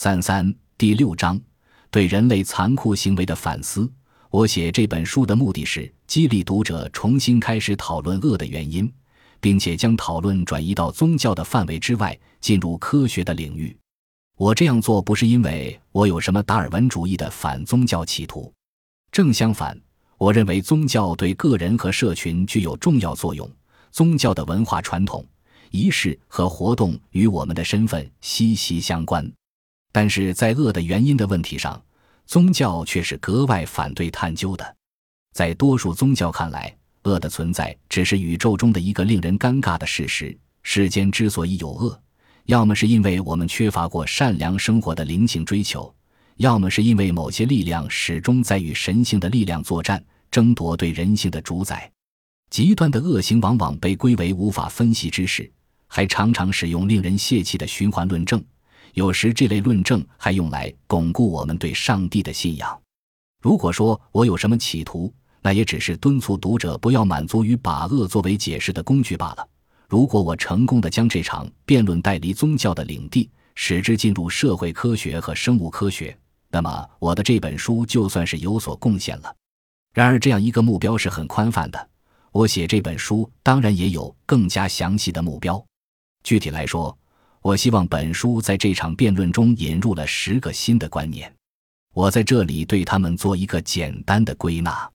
三三第六章，对人类残酷行为的反思。我写这本书的目的是激励读者重新开始讨论恶的原因，并且将讨论转移到宗教的范围之外，进入科学的领域。我这样做不是因为我有什么达尔文主义的反宗教企图，正相反，我认为宗教对个人和社群具有重要作用。宗教的文化传统、仪式和活动与我们的身份息息相关。但是在恶的原因的问题上，宗教却是格外反对探究的。在多数宗教看来，恶的存在只是宇宙中的一个令人尴尬的事实。世间之所以有恶，要么是因为我们缺乏过善良生活的灵性追求，要么是因为某些力量始终在与神性的力量作战，争夺对人性的主宰。极端的恶行往往被归为无法分析之事，还常常使用令人泄气的循环论证。有时，这类论证还用来巩固我们对上帝的信仰。如果说我有什么企图，那也只是敦促读者不要满足于把恶作为解释的工具罢了。如果我成功的将这场辩论带离宗教的领地，使之进入社会科学和生物科学，那么我的这本书就算是有所贡献了。然而，这样一个目标是很宽泛的。我写这本书当然也有更加详细的目标。具体来说，我希望本书在这场辩论中引入了十个新的观念，我在这里对他们做一个简单的归纳。